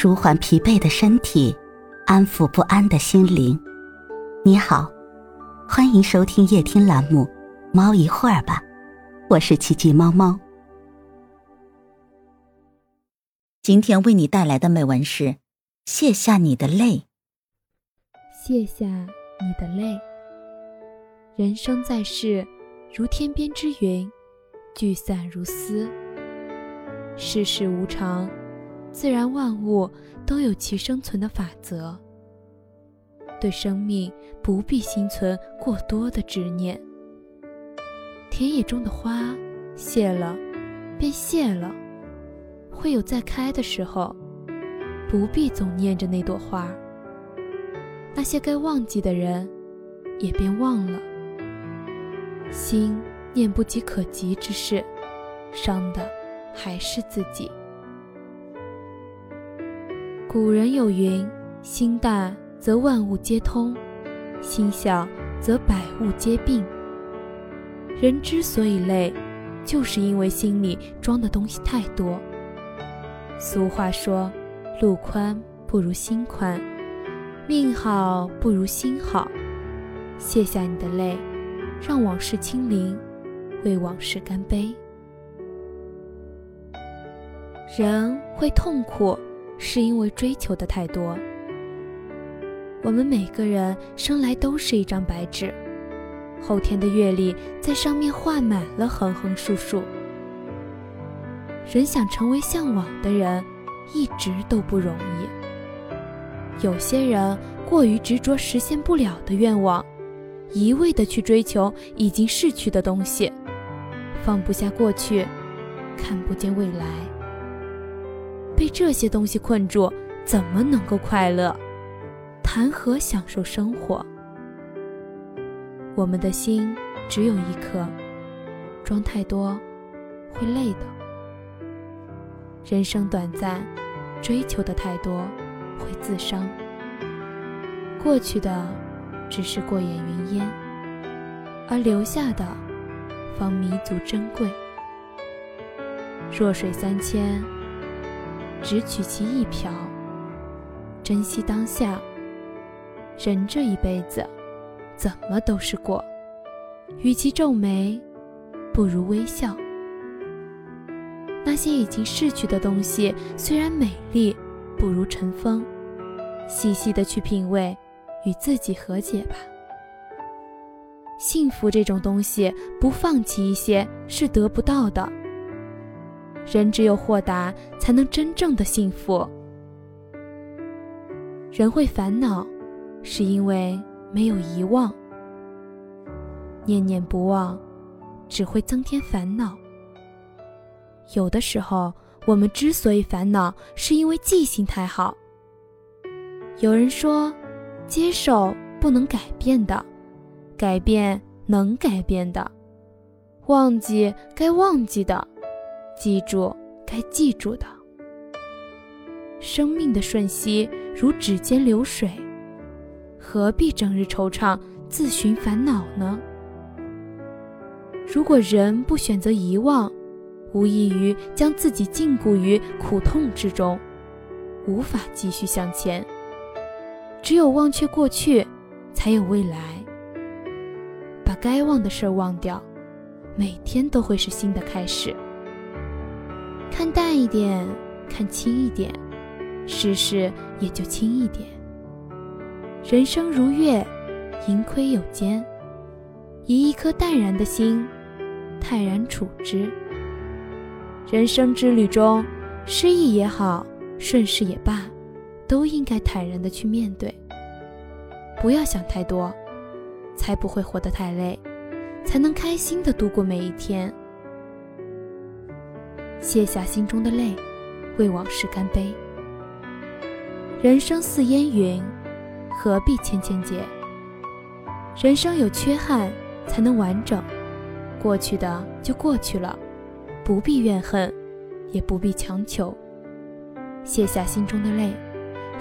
舒缓疲惫的身体，安抚不安的心灵。你好，欢迎收听夜听栏目《猫一会儿吧》，我是奇迹猫猫。今天为你带来的美文是：卸下你的泪，卸下你的泪。人生在世，如天边之云，聚散如丝。世事无常。自然万物都有其生存的法则，对生命不必心存过多的执念。田野中的花谢了，便谢了，会有再开的时候，不必总念着那朵花。那些该忘记的人，也便忘了。心念不及可及之事，伤的还是自己。古人有云：“心大则万物皆通，心小则百物皆病。”人之所以累，就是因为心里装的东西太多。俗话说：“路宽不如心宽，命好不如心好。”卸下你的泪，让往事清零，为往事干杯。人会痛苦。是因为追求的太多。我们每个人生来都是一张白纸，后天的阅历在上面画满了横横竖竖。人想成为向往的人，一直都不容易。有些人过于执着实现不了的愿望，一味的去追求已经逝去的东西，放不下过去，看不见未来。被这些东西困住，怎么能够快乐？谈何享受生活？我们的心只有一颗，装太多会累的。人生短暂，追求的太多会自伤。过去的只是过眼云烟，而留下的方弥足珍贵。弱水三千。只取其一瓢，珍惜当下。人这一辈子，怎么都是过，与其皱眉，不如微笑。那些已经逝去的东西，虽然美丽，不如尘封。细细的去品味，与自己和解吧。幸福这种东西，不放弃一些是得不到的。人只有豁达，才能真正的幸福。人会烦恼，是因为没有遗忘。念念不忘，只会增添烦恼。有的时候，我们之所以烦恼，是因为记性太好。有人说，接受不能改变的，改变能改变的，忘记该忘记的。记住该记住的。生命的瞬息如指尖流水，何必整日惆怅、自寻烦恼呢？如果人不选择遗忘，无异于将自己禁锢于苦痛之中，无法继续向前。只有忘却过去，才有未来。把该忘的事儿忘掉，每天都会是新的开始。看淡一点，看轻一点，世事也就轻一点。人生如月，盈亏有间。以一颗淡然的心，泰然处之。人生之旅中，失意也好，顺势也罢，都应该坦然的去面对。不要想太多，才不会活得太累，才能开心的度过每一天。卸下心中的泪，为往事干杯。人生似烟云，何必千千结？人生有缺憾才能完整，过去的就过去了，不必怨恨，也不必强求。卸下心中的泪，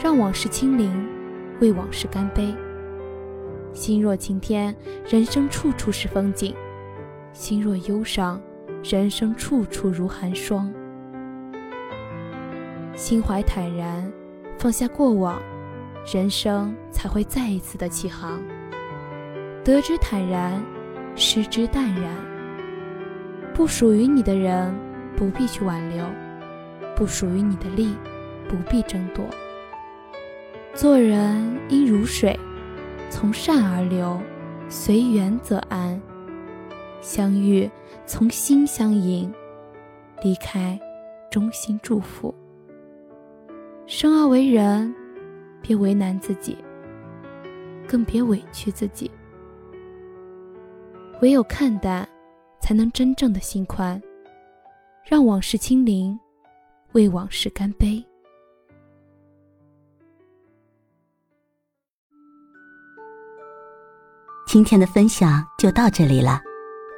让往事清零，为往事干杯。心若晴天，人生处处是风景；心若忧伤。人生处处如寒霜，心怀坦然，放下过往，人生才会再一次的起航。得之坦然，失之淡然。不属于你的人，不必去挽留；不属于你的利，不必争夺。做人应如水，从善而流，随缘则安。相遇从心相迎，离开衷心祝福。生而为人，别为难自己，更别委屈自己。唯有看淡，才能真正的心宽。让往事清零，为往事干杯。今天的分享就到这里了，